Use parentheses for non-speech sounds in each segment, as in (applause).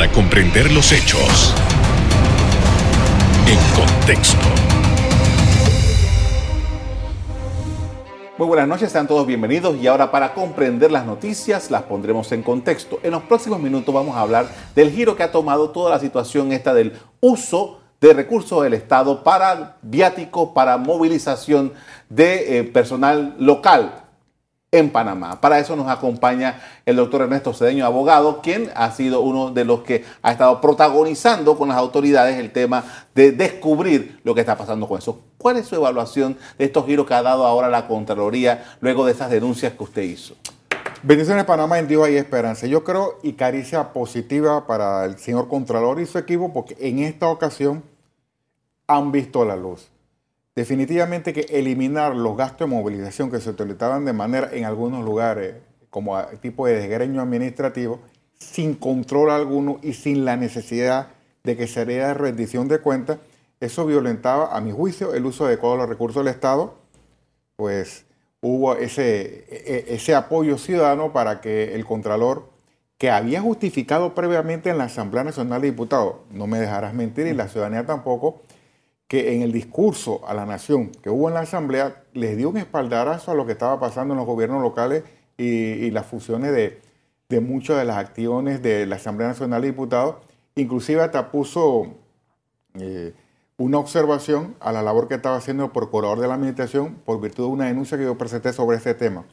para comprender los hechos en contexto. Muy buenas noches, sean todos bienvenidos y ahora para comprender las noticias las pondremos en contexto. En los próximos minutos vamos a hablar del giro que ha tomado toda la situación esta del uso de recursos del Estado para viático, para movilización de eh, personal local en Panamá. Para eso nos acompaña el doctor Ernesto Cedeño, abogado, quien ha sido uno de los que ha estado protagonizando con las autoridades el tema de descubrir lo que está pasando con eso. ¿Cuál es su evaluación de estos giros que ha dado ahora la Contraloría luego de esas denuncias que usted hizo? Bendiciones Panamá, en Dios hay esperanza. Yo creo y caricia positiva para el señor Contralor y su equipo porque en esta ocasión han visto la luz. Definitivamente que eliminar los gastos de movilización que se utilizaban de manera en algunos lugares como tipo de desgreño administrativo, sin control alguno y sin la necesidad de que se haría rendición de cuentas, eso violentaba, a mi juicio, el uso adecuado de los recursos del Estado, pues hubo ese, e, e, ese apoyo ciudadano para que el Contralor, que había justificado previamente en la Asamblea Nacional de Diputados, no me dejarás mentir, y la ciudadanía tampoco, que en el discurso a la nación que hubo en la Asamblea les dio un espaldarazo a lo que estaba pasando en los gobiernos locales y, las funciones de, de, muchas de las acciones de la Asamblea Nacional de Diputados. Inclusive hasta puso eh, una observación a la labor que estaba haciendo el procurador de la Administración por virtud de una denuncia que yo presenté sobre este tema.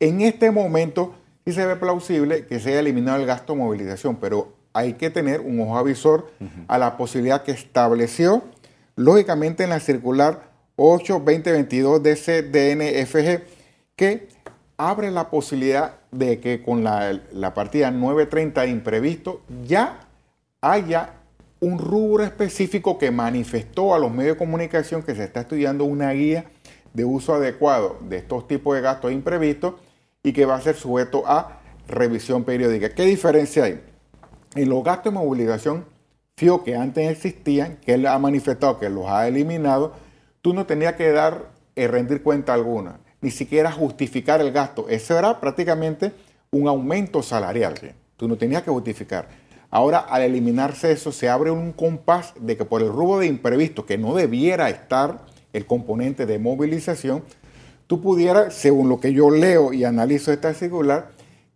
En este momento sí se ve plausible que se haya eliminado el gasto de movilización, pero hay que tener un ojo avisor a la posibilidad que estableció lógicamente en la circular 8-2022 de CDNFG, que abre la posibilidad de que con la, partida 930 imprevisto ya haya un rubro específico que manifestó a los medios de comunicación que se está estudiando una guía de uso adecuado de estos tipos de gastos imprevistos y que va a ser sujeto a revisión periódica. ¿Qué diferencia hay? En los gastos de que antes existían, que él ha manifestado que los ha eliminado, tú no tenías que dar, eh, rendir cuenta alguna, ni siquiera justificar el gasto. Eso era prácticamente un aumento salarial. Tú no tenías que justificar. Ahora, al eliminarse eso, se abre un compás de que por el rubro de imprevisto, que no debiera estar el componente de movilización, tú pudieras, según lo que yo leo y analizo esta circular,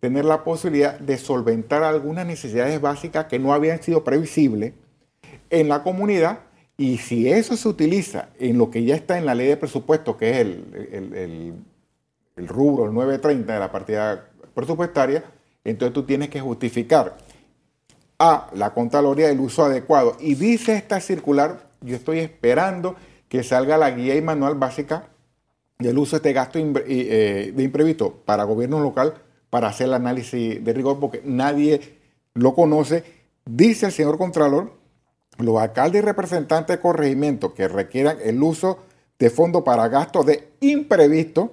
tener la posibilidad de solventar algunas necesidades básicas que no habían sido previsibles en la comunidad y si eso se utiliza en lo que ya está en la ley de presupuesto, que es el, el, rubro, el 930 de la partida presupuestaria, entonces tú tienes que justificar a la Contraloría el uso adecuado. Y dice esta circular, yo estoy esperando que salga la guía y manual básica del uso de este gasto eh, de imprevisto para gobierno local para hacer el análisis de rigor porque nadie lo conoce. Dice el señor Contralor, los alcaldes y representantes de corregimiento que requieran el uso de fondos para gastos de imprevisto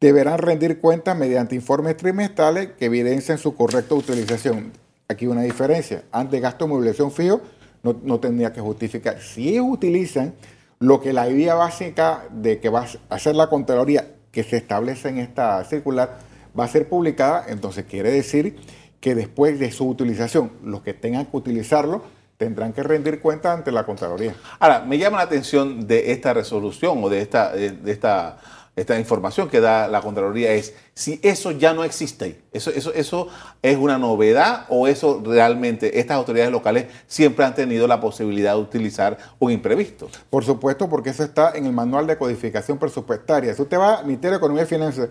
deberán rendir cuentas mediante informes trimestrales que evidencien su correcta utilización. Aquí una diferencia. Antes gasto de movilización fijo no, tendría que justificar. Si utilizan lo que la idea básica de que va a hacer la Contraloría que se establece en esta circular va a ser publicada, entonces quiere decir que después de su utilización, los que tengan que utilizarlo tendrán que rendir cuenta ante la Contraloría. Ahora, me llama la atención de esta resolución o de esta, de esta, esta información que da la Contraloría es si eso ya no existe. Eso, eso, ¿Eso es una novedad o eso realmente estas autoridades locales siempre han tenido la posibilidad de utilizar un imprevisto? Por supuesto, porque eso está en el manual de codificación presupuestaria. Si usted va al Ministerio de Economía y Finanzas,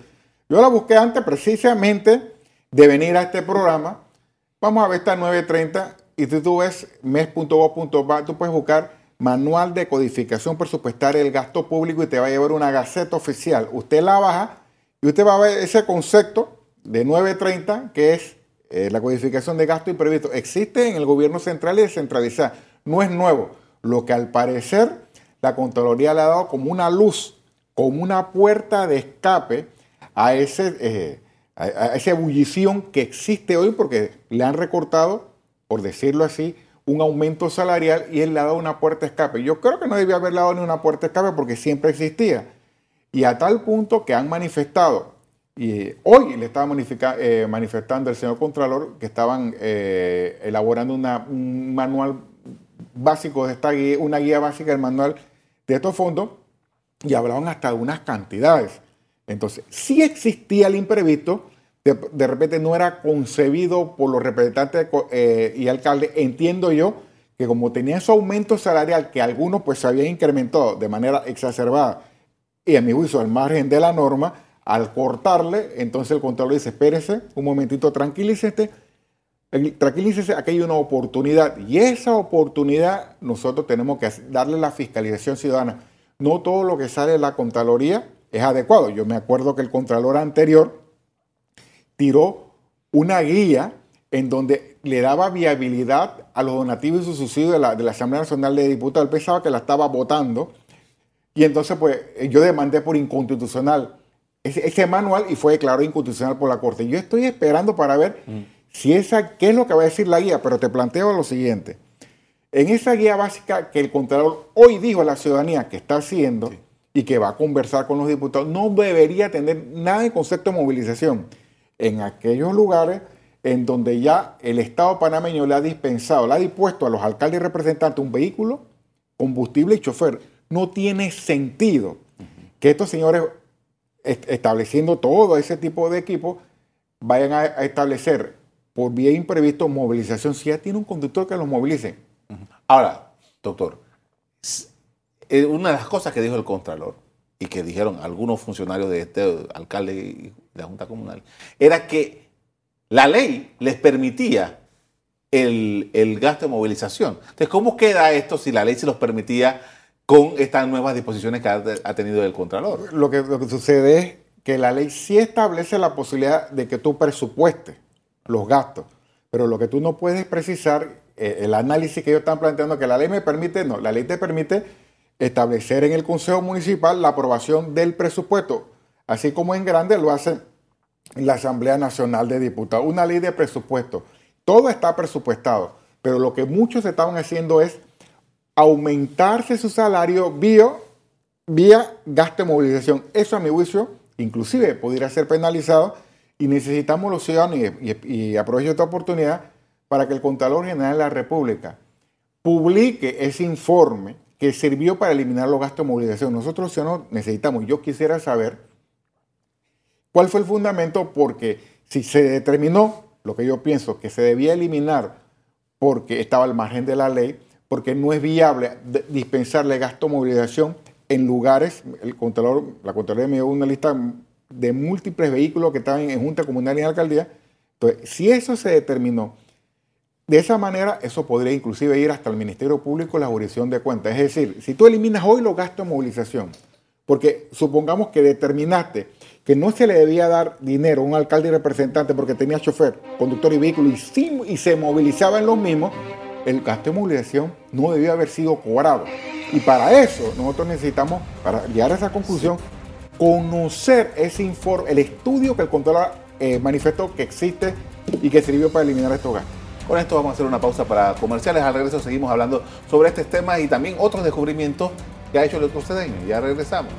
yo la busqué antes precisamente de venir a este programa. Vamos a ver esta 930 y si tú ves mes.gov.ba, tú puedes buscar manual de codificación presupuestaria del gasto público y te va a llevar una gaceta oficial. Usted la baja y usted va a ver ese concepto de 930 que es eh, la codificación de gasto imprevisto. Existe en el gobierno central y descentralizado. No es nuevo. Lo que al parecer la Contraloría le ha dado como una luz, como una puerta de escape a, ese, eh, a, esa ebullición que existe hoy porque le han recortado, por decirlo así, un aumento salarial y él le ha dado una puerta de escape. Yo creo que no debía haberle dado ni una puerta de escape porque siempre existía. Y a tal punto que han manifestado Y hoy le estaba eh, manifestando el señor Contralor que estaban eh, elaborando un manual básico de esta guía, una guía básica del manual de estos fondos y hablaban hasta de unas cantidades. Entonces, si existía el imprevisto, de, repente no era concebido por los representantes eh, y alcaldes, entiendo yo que como tenía ese aumento salarial que algunos pues se habían incrementado de manera exacerbada y a mi juicio al margen de la norma, al cortarle, entonces el contador dice, espérese un momentito, tranquilícese, tranquilícese, aquí hay una oportunidad y esa oportunidad nosotros tenemos que darle la fiscalización ciudadana. No todo lo que sale de la Contraloría es adecuado. Yo me acuerdo que el Contralor anterior tiró una guía en donde le daba viabilidad a los donativos y sus subsidios de la, de la Asamblea Nacional de Diputados. Él pensaba que la estaba votando y entonces pues yo demandé por inconstitucional ese, manual y fue declarado inconstitucional por la Corte. Yo estoy esperando para ver mm. si esa, qué es lo que va a decir la guía, pero te planteo lo siguiente. En esa guía básica que el Contralor hoy dijo a la ciudadanía que está haciendo y que va a conversar con los diputados, no debería tener nada de concepto de movilización. En aquellos lugares en donde ya el Estado panameño le ha dispensado, le ha dispuesto a los alcaldes y representantes un vehículo, combustible y chofer. No tiene sentido que estos señores estableciendo todo ese tipo de equipos, vayan a, establecer por vía imprevisto movilización si ya tiene un conductor que los movilice. Ahora, doctor, una de las cosas que dijo el Contralor y que dijeron algunos funcionarios de este alcalde y de la Junta Comunal era que la ley les permitía el, el gasto de movilización. Entonces, ¿cómo queda esto si la ley se los permitía? con estas nuevas disposiciones que ha, tenido el Contralor. Lo que, lo que sucede es que la ley sí establece la posibilidad de que tú presupuestes los gastos, pero lo que tú no puedes precisar, eh, el análisis que ellos están planteando, que la ley me permite, no, la ley te permite establecer en el Consejo Municipal la aprobación del presupuesto, así como en grande lo hace la Asamblea Nacional de Diputados, una ley de presupuesto. Todo está presupuestado, pero lo que muchos estaban haciendo es aumentarse su salario vía, vía gasto de movilización. Eso a mi juicio, inclusive, podría ser penalizado y necesitamos los ciudadanos, y, aprovecho esta oportunidad, para que el Contralor General de la República publique ese informe que sirvió para eliminar los gastos de movilización. Nosotros ciudadanos necesitamos, yo quisiera saber cuál fue el fundamento, porque si se determinó, lo que yo pienso, que se debía eliminar porque estaba al margen de la ley, porque no es viable dispensarle gasto de movilización en lugares, el Contralor, la Contraloría me dio una lista de múltiples vehículos que estaban en Junta Comunal y en Alcaldía. Entonces, si eso se determinó, de esa manera, eso podría inclusive ir hasta el Ministerio Público la jurisdicción de cuentas. Es decir, si tú eliminas hoy los gastos de movilización, porque supongamos que determinaste que no se le debía dar dinero a un alcalde y representante porque tenía chofer, conductor y vehículo y, y se movilizaba en los mismos, el gasto de movilización no debió haber sido cobrado. Y para eso nosotros necesitamos, para llegar a esa conclusión, conocer ese informe, el estudio que el control eh, manifestó que existe y que sirvió para eliminar estos gastos. Con esto vamos a hacer una pausa para comerciales. Al regreso seguimos hablando sobre este tema y también otros descubrimientos que ha hecho el otro cedeño. Ya regresamos.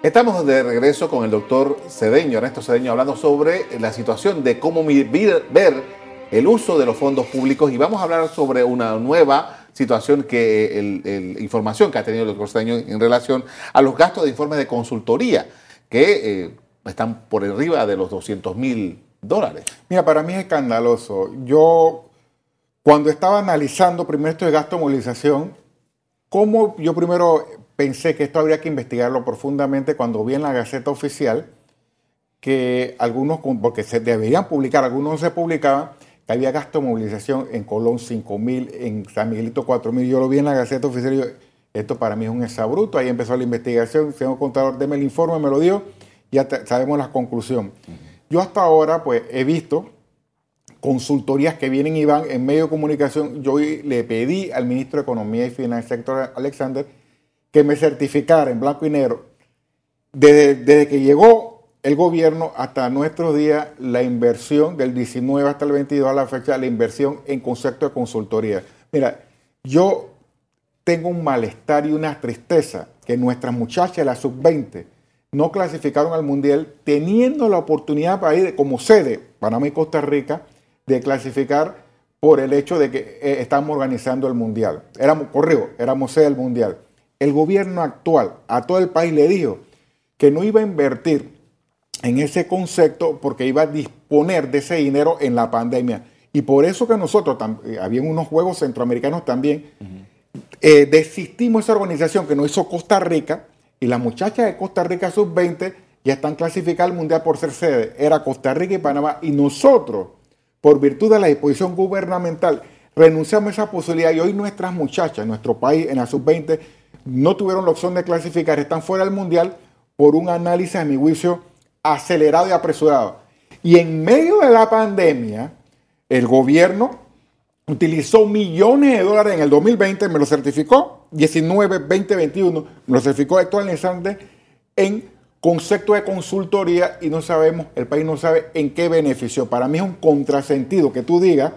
Estamos de regreso con el doctor Cedeño, Ernesto Cedeño, hablando sobre la situación de cómo ver el uso de los fondos públicos y vamos a hablar sobre una nueva situación que el, información que ha tenido el doctor Cedeño en relación a los gastos de informes de consultoría que eh, están por arriba de los 200 mil dólares. Mira, para mí es escandaloso. Yo, cuando estaba analizando primero esto de gasto de movilización, ¿cómo yo primero pensé que esto habría que investigarlo profundamente cuando vi en la Gaceta Oficial que algunos, porque se deberían publicar, algunos no se publicaban, que había gasto de movilización en Colón 5 mil, en San Miguelito 4 mil. Yo lo vi en la Gaceta Oficial y yo, esto para mí es un exabruto. Ahí empezó la investigación, señor contador, deme el informe, me lo dio, ya sabemos la conclusión. Yo hasta ahora, pues, he visto consultorías que vienen y van en medio de comunicación. Yo le pedí al ministro de Economía y Finanzas, Héctor Alexander, que me certificara en blanco y negro, desde, que llegó el gobierno hasta nuestros días, la inversión del 19 hasta el 22 a la fecha, la inversión en concepto de consultoría. Mira, yo tengo un malestar y una tristeza que nuestras muchachas la sub-20 no clasificaron al Mundial teniendo la oportunidad para ir como sede, Panamá y Costa Rica, de clasificar por el hecho de que eh, estamos organizando el Mundial. Éramos, corrió, éramos sede del Mundial. El gobierno actual a todo el país le dijo que no iba a invertir en ese concepto porque iba a disponer de ese dinero en la pandemia. Y por eso que nosotros, eh, había unos juegos centroamericanos también, eh, desistimos esa organización que nos hizo Costa Rica y las muchachas de Costa Rica sub-20 ya están clasificadas al Mundial por ser sede. Era Costa Rica y Panamá. Y nosotros, por virtud de la disposición gubernamental, renunciamos a esa posibilidad y hoy nuestras muchachas, nuestro país en la sub-20, no tuvieron la opción de clasificar, están fuera del Mundial por un análisis, a mi juicio, acelerado y apresurado. Y en medio de la pandemia, el gobierno utilizó millones de dólares en el 2020, me lo certificó, 19, 20, 21, me lo certificó Héctor en concepto de consultoría y no sabemos, el país no sabe en qué beneficio. Para mí es un contrasentido que tú digas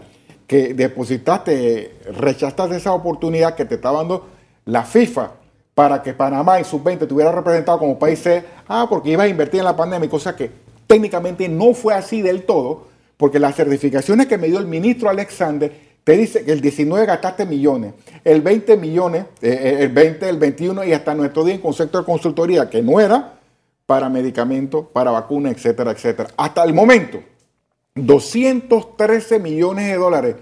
que depositaste, rechazaste esa oportunidad que te está dando la FIFA para que Panamá en sub-20 estuviera representado como país C, ah, porque iba a invertir en la pandemia, cosa que técnicamente no fue así del todo, porque las certificaciones que me dio el ministro Alexander te dice que el 19 gastaste millones, el 20 millones, eh, eh, el 20, el 21 y hasta nuestro día en concepto de consultoría, que no era para medicamentos, para vacunas, etcétera, etcétera. Hasta el momento, 213 millones de dólares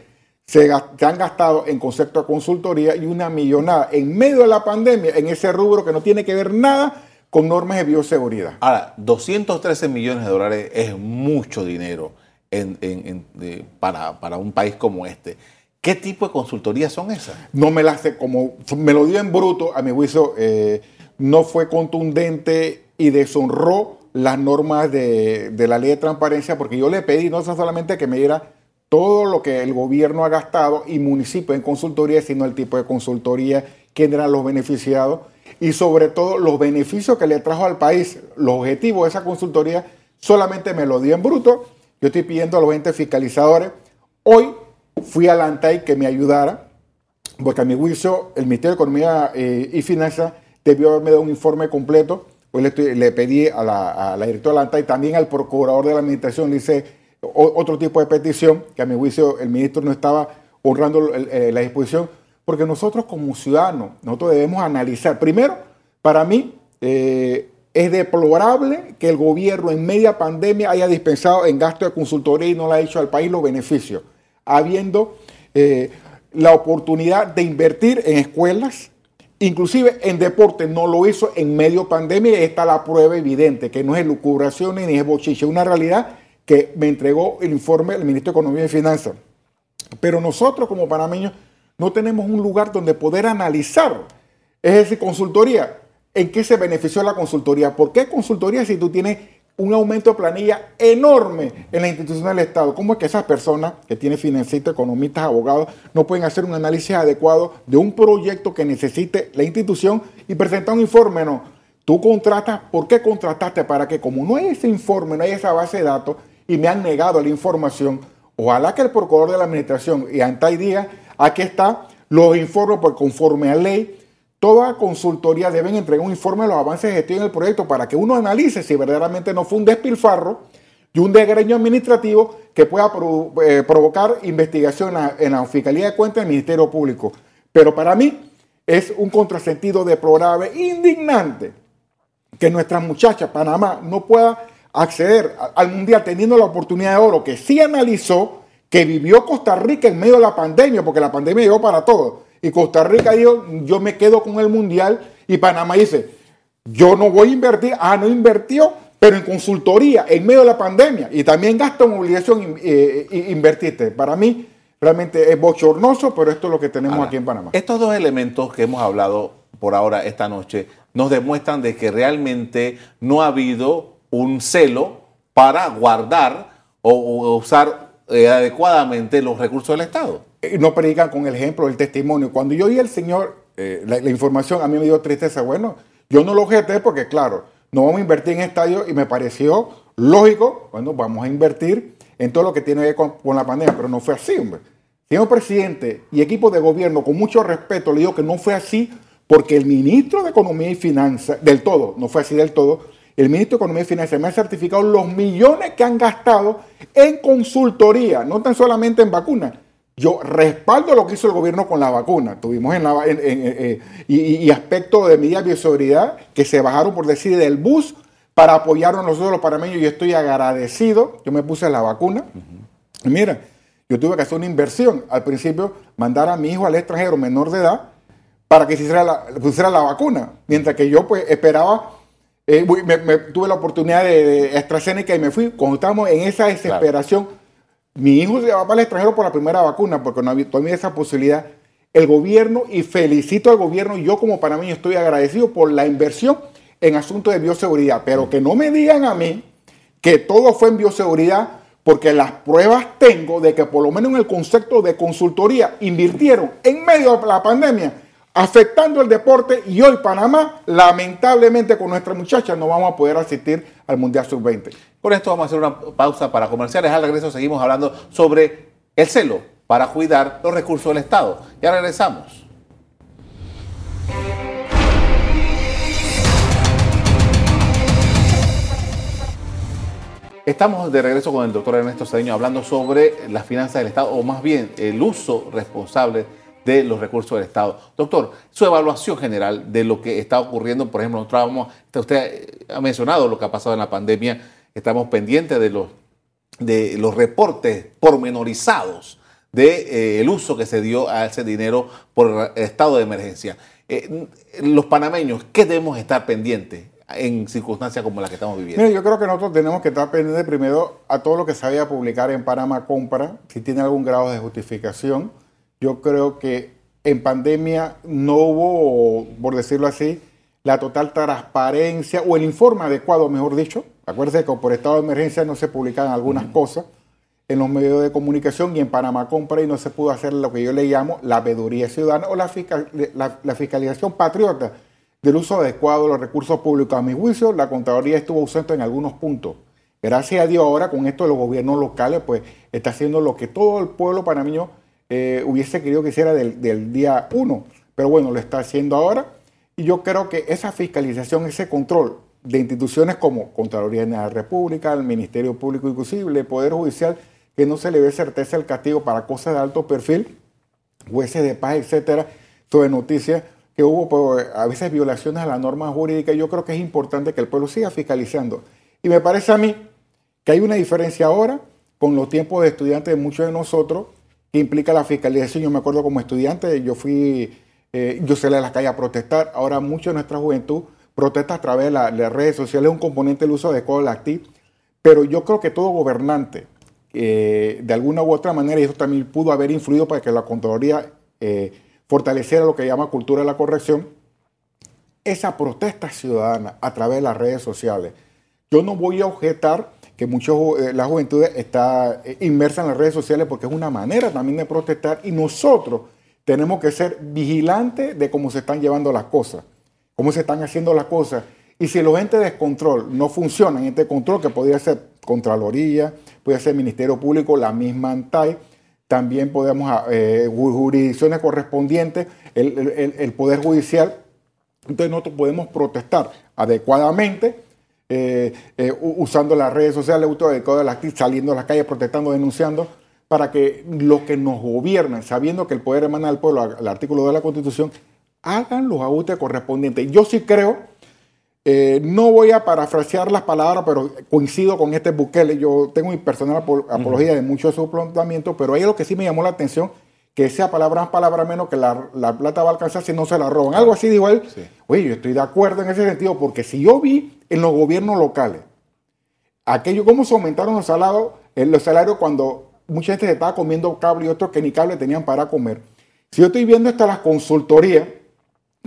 se, han gastado en concepto de consultoría y una millonada en medio de la pandemia en ese rubro que no tiene que ver nada con normas de bioseguridad. Ahora, 213 millones de dólares es mucho dinero para, para, un país como este. ¿Qué tipo de consultorías son esas? No me las sé, como me lo dio en bruto, a mi juicio, eh, no fue contundente y deshonró las normas de, de, la ley de transparencia, porque yo le pedí no solamente que me diera todo lo que el gobierno ha gastado y municipio en consultoría, sino el tipo de consultoría, quién eran los beneficiados y sobre todo los beneficios que le trajo al país, los objetivos de esa consultoría, solamente me lo dio en bruto. Yo estoy pidiendo a los entes fiscalizadores. Hoy fui a la ANTAI que me ayudara, porque a mi juicio el Ministerio de Economía eh, y Finanzas debió haberme dado un informe completo. Hoy le, pedí a la, directora de la ANTAI, también al procurador de la administración, le hice otro tipo de petición, que a mi juicio el ministro no estaba honrando eh, la disposición, porque nosotros como ciudadanos, nosotros debemos analizar. Primero, para mí, eh, es deplorable que el gobierno en media pandemia haya dispensado en gasto de consultoría y no le ha dicho al país los beneficios, habiendo eh, la oportunidad de invertir en escuelas, inclusive en deporte, no lo hizo en medio pandemia y está la prueba evidente, que no es lucubración ni es bochiche, una realidad que me entregó el informe del ministro de Economía y Finanzas. Pero nosotros como panameños no tenemos un lugar donde poder analizar, es decir, consultoría. ¿En qué se benefició la consultoría? ¿Por qué consultoría si tú tienes un aumento de planilla enorme en la institución del Estado? ¿Cómo es que esas personas que tienen financistas, economistas, abogados, no pueden hacer un análisis adecuado de un proyecto que necesite la institución y presentar un informe? No. Tú contratas, ¿por qué contrataste? Para que como no hay ese informe, no hay esa base de datos, y me han negado la información. Ojalá que el procurador de la administración y Antay diga, aquí está, los informes por conforme a ley, toda consultoría deben entregar un informe de los avances de gestión del proyecto para que uno analice si verdaderamente no fue un despilfarro y un desgreño administrativo que pueda eh, provocar investigación en la Fiscalía de Cuentas del Ministerio Público. Pero para mí es un contrasentido deplorable, indignante, que nuestras muchachas, Panamá, no pueda acceder al Mundial teniendo la oportunidad de oro que sí analizó, que vivió Costa Rica en medio de la pandemia, porque la pandemia llegó para todos. Y Costa Rica dijo, yo me quedo con el Mundial. Y Panamá dice, yo no voy a invertir. Ah, no invirtió, pero en consultoría, en medio de la pandemia. Y también gasto en obligación eh, invertirte. Para mí, realmente es bochornoso, pero esto es lo que tenemos aquí en Panamá. Estos dos elementos que hemos hablado por ahora esta noche nos demuestran de que realmente no ha habido un celo para guardar o, usar eh, adecuadamente los recursos del Estado. No predican con el ejemplo del testimonio. Cuando yo oí al Señor eh, la, información, a mí me dio tristeza. Bueno, yo no lo objeté porque, claro, no vamos a invertir en estadios y me pareció lógico, bueno, vamos a invertir en todo lo que tiene que ver con, la pandemia, pero no fue así, hombre. Señor presidente y equipo de gobierno, con mucho respeto, le digo que no fue así porque el ministro de Economía y Finanzas, del todo, no fue así del todo, el ministro de Economía y Finanzas me ha certificado los millones que han gastado en consultoría, no tan solamente en vacunas. Yo respaldo lo que hizo el gobierno con la vacuna. Tuvimos en, la, eh, y, aspectos de medidas de bioseguridad que se bajaron, por decir, del bus para apoyarnos nosotros los panameños. Yo estoy agradecido. Yo me puse la vacuna. mira, yo tuve que hacer una inversión. Al principio, mandar a mi hijo al extranjero menor de edad para que se hiciera la, pusiera la vacuna. Mientras que yo pues esperaba, eh, me, tuve la oportunidad de, AstraZeneca y me fui. Cuando estábamos en esa desesperación, mi hijo se va para el extranjero por la primera vacuna porque no había esa posibilidad. El gobierno, y felicito al gobierno, yo como panameño estoy agradecido por la inversión en asuntos de bioseguridad, pero que no me digan a mí que todo fue en bioseguridad, porque las pruebas tengo de que por lo menos en el concepto de consultoría invirtieron en medio de la pandemia, afectando el deporte y hoy Panamá, lamentablemente con nuestras muchachas, no vamos a poder asistir al Mundial Sub-20. Con esto vamos a hacer una pausa para comerciales. Al regreso seguimos hablando sobre el celo para cuidar los recursos del Estado. Ya regresamos. Estamos de regreso con el doctor Ernesto Cedeño hablando sobre las finanzas del Estado, o más bien el uso responsable de los recursos del Estado. Doctor, su evaluación general de lo que está ocurriendo, por ejemplo, nosotros vamos, usted ha mencionado lo que ha pasado en la pandemia, estamos pendientes de los, de los reportes pormenorizados del de, eh, uso que se dio a ese dinero por el estado de emergencia. Eh, los panameños, ¿qué debemos estar pendientes? en circunstancias como las que estamos viviendo? yo creo que nosotros tenemos que estar pendientes primero a todo lo que se vaya a publicar en Panamá Compra, si tiene algún grado de justificación. Yo creo que en pandemia no hubo, por decirlo así, la total transparencia o el informe adecuado, mejor dicho. Acuérdense que por estado de emergencia no se publicaban algunas cosas en los medios de comunicación y en Panamá Compra y no se pudo hacer lo que yo le llamo la veeduría ciudadana o la, la fiscalización patriota del uso adecuado de los recursos públicos. A mi juicio, la Contraloría estuvo ausente en algunos puntos. Gracias a Dios ahora con esto de los gobiernos locales, pues está haciendo lo que todo el pueblo panameño eh, hubiese querido que hiciera del, día uno. Pero bueno, lo está haciendo ahora. Y yo creo que esa fiscalización, ese control de instituciones como Contraloría de la República, el Ministerio Público Inclusive, el Poder Judicial, que no se le ve certeza el castigo para cosas de alto perfil, jueces de paz, etcétera, sobre noticias, que hubo pues, a veces violaciones a la norma jurídica. Yo creo que es importante que el pueblo siga fiscalizando. Y me parece a mí que hay una diferencia ahora con los tiempos de estudiantes de muchos de nosotros implica la fiscalización. Yo me acuerdo como estudiante, yo fui, eh, yo salí a las calles a protestar. Ahora mucha de nuestra juventud protesta a través de, las redes sociales, un componente del uso adecuado de la actividad. Pero yo creo que todo gobernante, eh, de alguna u otra manera, y eso también pudo haber influido para que la Contraloría eh, fortalecer lo que llama cultura de la corrección, esa protesta ciudadana a través de las redes sociales. Yo no voy a objetar que mucho, eh, la juventud está eh, inmersa en las redes sociales porque es una manera también de protestar y nosotros tenemos que ser vigilantes de cómo se están llevando las cosas, cómo se están haciendo las cosas. Y si los entes de control no funcionan, este control que podría ser Contraloría, puede ser Ministerio Público, la misma ANTAI, también podemos, eh, jurisdicciones correspondientes, el, Poder Judicial, entonces nosotros podemos protestar adecuadamente, eh, eh, usando las redes sociales, saliendo a las calles, protestando, denunciando, para que los que nos gobiernan, sabiendo que el poder emana del pueblo, el artículo de la Constitución, hagan los ajustes correspondientes. Yo sí creo eh, no voy a parafrasear las palabras, pero coincido con este Bukele. Yo tengo mi personal apología de muchos de sus planteamientos, pero ahí lo que sí me llamó la atención, que sea palabra más, palabra menos, que la, plata va a alcanzar si no se la roban. Algo así dijo él. Oye, yo estoy de acuerdo en ese sentido, porque si yo vi en los gobiernos locales, aquello, cómo se aumentaron los salarios, eh, los salarios cuando mucha gente se estaba comiendo cable y otros que ni cable tenían para comer. Si yo estoy viendo hasta las consultorías,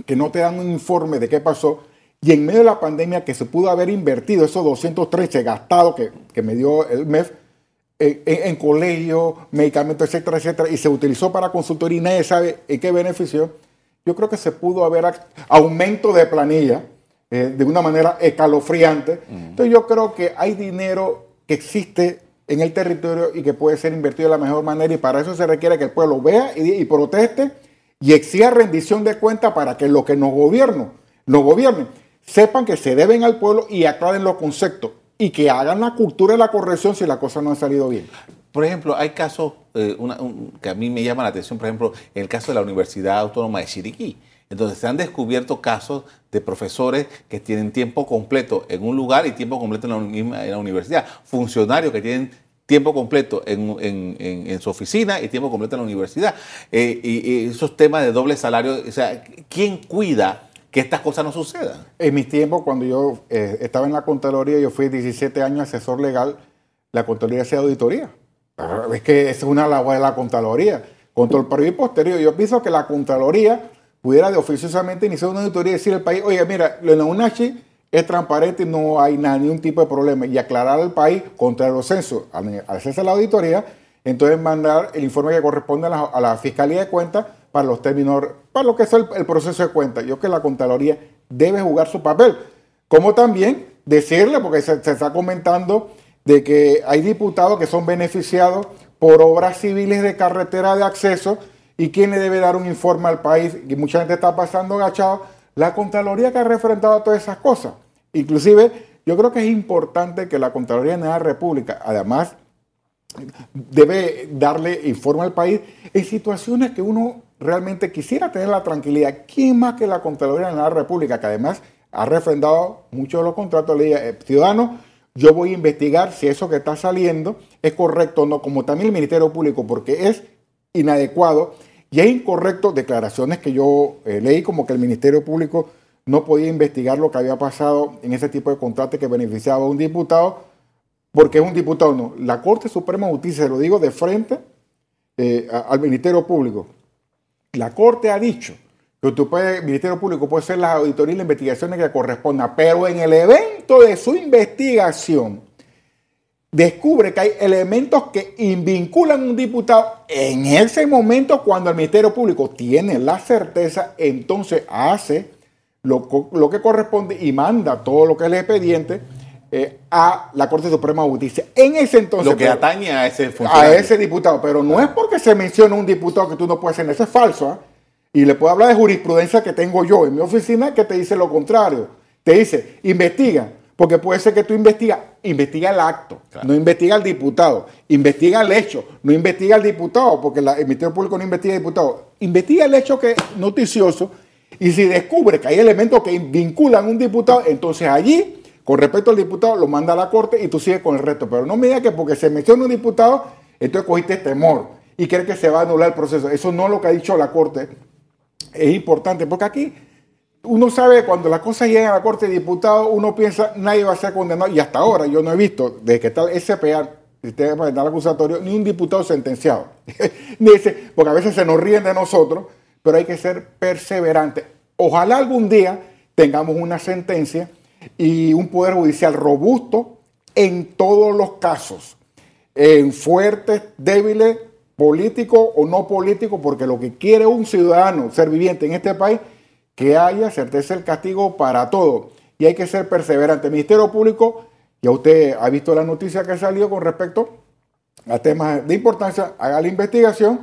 que no te dan un informe de qué pasó, y en medio de la pandemia que se pudo haber invertido esos 213 gastados que, que me dio el MEF en, en, colegio, medicamentos, etcétera, etcétera, y se utilizó para consultoría y nadie sabe en qué benefició, yo creo que se pudo haber aumento de planilla eh, de una manera escalofriante. Entonces yo creo que hay dinero que existe en el territorio y que puede ser invertido de la mejor manera y para eso se requiere que el pueblo vea y, proteste y exija rendición de cuentas para que los que nos gobiernan, nos gobiernen, sepan que se deben al pueblo y aclaren los conceptos y que hagan la cultura de la corrección si la cosa no ha salido bien. Por ejemplo, hay casos eh, que a mí me llaman la atención, por ejemplo, el caso de la Universidad Autónoma de Chiriquí. Entonces se han descubierto casos de profesores que tienen tiempo completo en un lugar y tiempo completo en la, universidad. Funcionarios que tienen tiempo completo en, su oficina y tiempo completo en la universidad. Eh, y, esos temas de doble salario, o sea, ¿quién cuida que estas cosas no sucedan? En mis tiempos, cuando yo eh, estaba en la Contraloría, yo fui 17 años asesor legal, la Contraloría hacía auditoría. Es que es una labor de la Contraloría. Control previo y posterior. Yo pienso que la Contraloría pudiera de oficiosamente iniciar una auditoría y decir al país, oye, mira, de UNACHI es transparente no hay ningún tipo de problema. Y aclarar al país contra los censos, al hacerse la auditoría, entonces mandar el informe que corresponde a la, Fiscalía de Cuentas para los términos, para lo que es el, proceso de cuentas. Yo creo que la Contraloría debe jugar su papel. Como también decirle, porque se, se está comentando de que hay diputados que son beneficiados por obras civiles de carretera de acceso ¿Y quién le debe dar un informe al país? Y mucha gente está pasando agachado. La Contraloría que ha refrendado todas esas cosas. Inclusive, yo creo que es importante que la Contraloría de la República, además, debe darle informe al país en situaciones que uno realmente quisiera tener la tranquilidad. ¿Quién más que la Contraloría de la República, que además ha refrendado muchos de los contratos? Le diga, eh, ciudadano, yo voy a investigar si eso que está saliendo es correcto o no, como también el Ministerio Público, porque es inadecuado y es incorrecto declaraciones que yo eh, leí como que el Ministerio Público no podía investigar lo que había pasado en ese tipo de contratos que beneficiaba a un diputado, porque es un diputado. No, la Corte Suprema de Justicia, se lo digo de frente eh, al Ministerio Público. La Corte ha dicho que el Ministerio Público puede hacer las auditorías y las investigaciones que correspondan, pero en el evento de su investigación, descubre que hay elementos que vinculan a un diputado, en ese momento cuando el Ministerio Público tiene la certeza, entonces hace lo, que corresponde y manda todo lo que es el expediente eh, a la Corte Suprema de Justicia. En ese entonces... Lo que atañe a ese A ese diputado, pero no es porque se menciona un diputado que tú no puedes hacer, eso es falso. ¿ah? Y le puedo hablar de jurisprudencia que tengo yo en mi oficina que te dice lo contrario. Te dice, investiga, porque puede ser que tú investigas, investiga el acto, no investiga al diputado, investiga el hecho, no investiga al diputado, porque el Ministerio Público no investiga al diputado, investiga el hecho que es noticioso y si descubre que hay elementos que vinculan a un diputado, entonces allí, con respecto al diputado, lo manda a la corte y tú sigues con el resto. Pero no me digas que porque se menciona un diputado, entonces cogiste temor y crees que se va a anular el proceso. Eso no es lo que ha dicho la corte. Es importante, porque aquí uno sabe cuando las cosas llegan a la Corte de Diputados, uno piensa nadie va a ser condenado. Y hasta ahora yo no he visto, desde que está el SPA, sistema penal acusatorio, ni un diputado sentenciado. (laughs) porque a veces se nos ríen de nosotros, pero hay que ser perseverante. Ojalá algún día tengamos una sentencia y un poder judicial robusto en todos los casos, en fuertes, débiles, políticos o no políticos, porque lo que quiere un ciudadano ser viviente en este país que haya certeza el castigo para todo. Y hay que ser perseverante. El Ministerio Público, ya usted ha visto la noticia que ha salido con respecto a temas de importancia, haga la investigación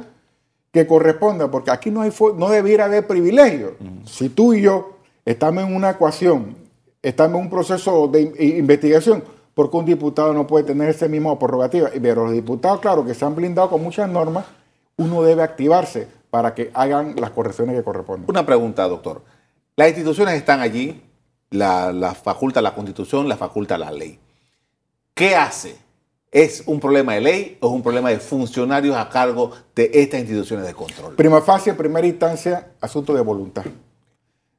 que corresponda, porque aquí no, hay, no debiera haber privilegios. Si tú y yo estamos en una ecuación, estamos en un proceso de investigación, porque un diputado no puede tener ese mismo prerrogativa. Pero los diputados, claro, que se han blindado con muchas normas, uno debe activarse para que hagan las correcciones que corresponden. Una pregunta, doctor. Las instituciones están allí, la, faculta la constitución, la faculta la ley. ¿Qué hace? ¿Es un problema de ley o es un problema de funcionarios a cargo de estas instituciones de control? Prima fase, en primera instancia, asunto de voluntad.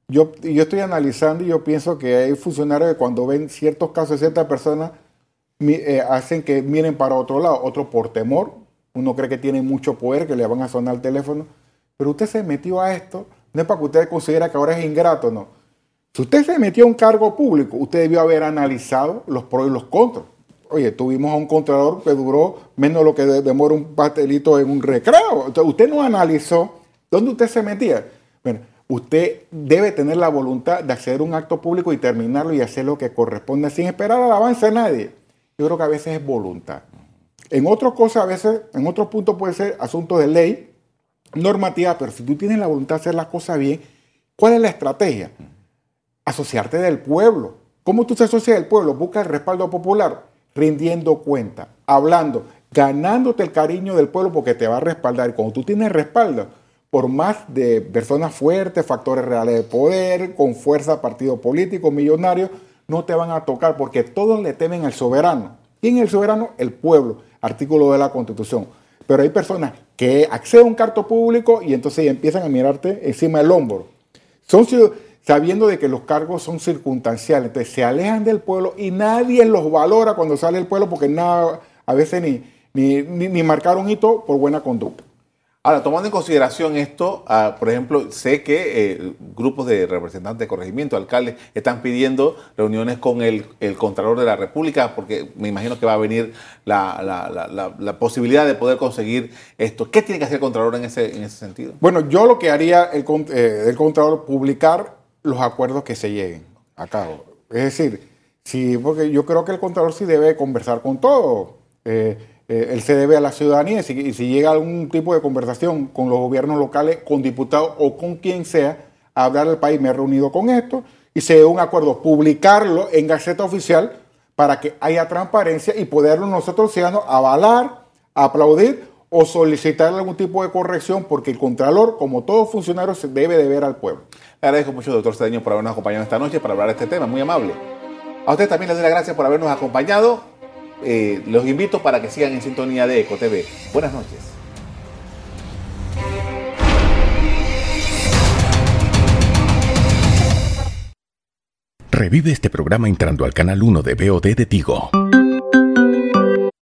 Yo, yo estoy analizando y yo pienso que hay funcionarios que cuando ven ciertos casos de ciertas personas eh, hacen que miren para otro lado, otro por temor, uno cree que tiene mucho poder, que le van a sonar el teléfono, pero usted se metió a esto, no es para que usted considere que ahora es ingrato, no. Si usted se metió a un cargo público, usted debió haber analizado los pros y los contras. Oye, tuvimos a un contralor que duró menos lo que demora un pastelito en un recreo. usted no analizó dónde usted se metía. Bueno, usted debe tener la voluntad de hacer un acto público y terminarlo y hacer lo que corresponde sin esperar al avance de nadie. Yo creo que a veces es voluntad. En otras cosas, a veces, en otros puntos puede ser asunto de ley, normativa, pero si tú tienes la voluntad de hacer las cosas bien, ¿cuál es la estrategia? Asociarte del pueblo. ¿Cómo tú te asocias del pueblo? Busca el respaldo popular, rindiendo cuenta, hablando, ganándote el cariño del pueblo porque te va a respaldar. Y cuando tú tienes respaldo, por más de personas fuertes, factores reales de poder, con fuerza, partido político, millonarios, no te van a tocar porque todos le temen al soberano. ¿Quién es el soberano? El pueblo, artículo de la Constitución. Pero hay personas que acceden a un carto público y entonces empiezan a mirarte encima del hombro. Son sabiendo de que los cargos son circunstanciales, entonces se alejan del pueblo y nadie los valora cuando sale el pueblo porque nada, a veces ni, ni, ni, un hito por buena conducta. Ahora, tomando en consideración esto, ah, por ejemplo, sé que eh, grupos de representantes de corregimiento, alcaldes, están pidiendo reuniones con el, Contralor de la República, porque me imagino que va a venir la, posibilidad de poder conseguir esto. ¿Qué tiene que hacer el Contralor en ese, en ese sentido? Bueno, yo lo que haría el, eh, el Contralor, publicar los acuerdos que se lleguen a cabo. Es decir, sí, porque yo creo que el Contralor sí debe conversar con todo. Eh, eh, él se debe a la ciudadanía y si, llega algún tipo de conversación con los gobiernos locales, con diputados o con quien sea, a hablar al país, me he reunido con esto y se dé un acuerdo, publicarlo en Gaceta Oficial para que haya transparencia y poderlo nosotros ciudadanos avalar, aplaudir o solicitar algún tipo de corrección porque el Contralor, como todo funcionario, se debe de ver al pueblo. Le agradezco mucho, doctor Cedeño, por habernos acompañado esta noche para hablar de este tema, muy amable. A usted también le doy las gracias por habernos acompañado. Eh, los invito para que sigan en sintonía de EcoTV. Buenas noches. Revive este programa entrando al canal 1 de BOD de Tigo.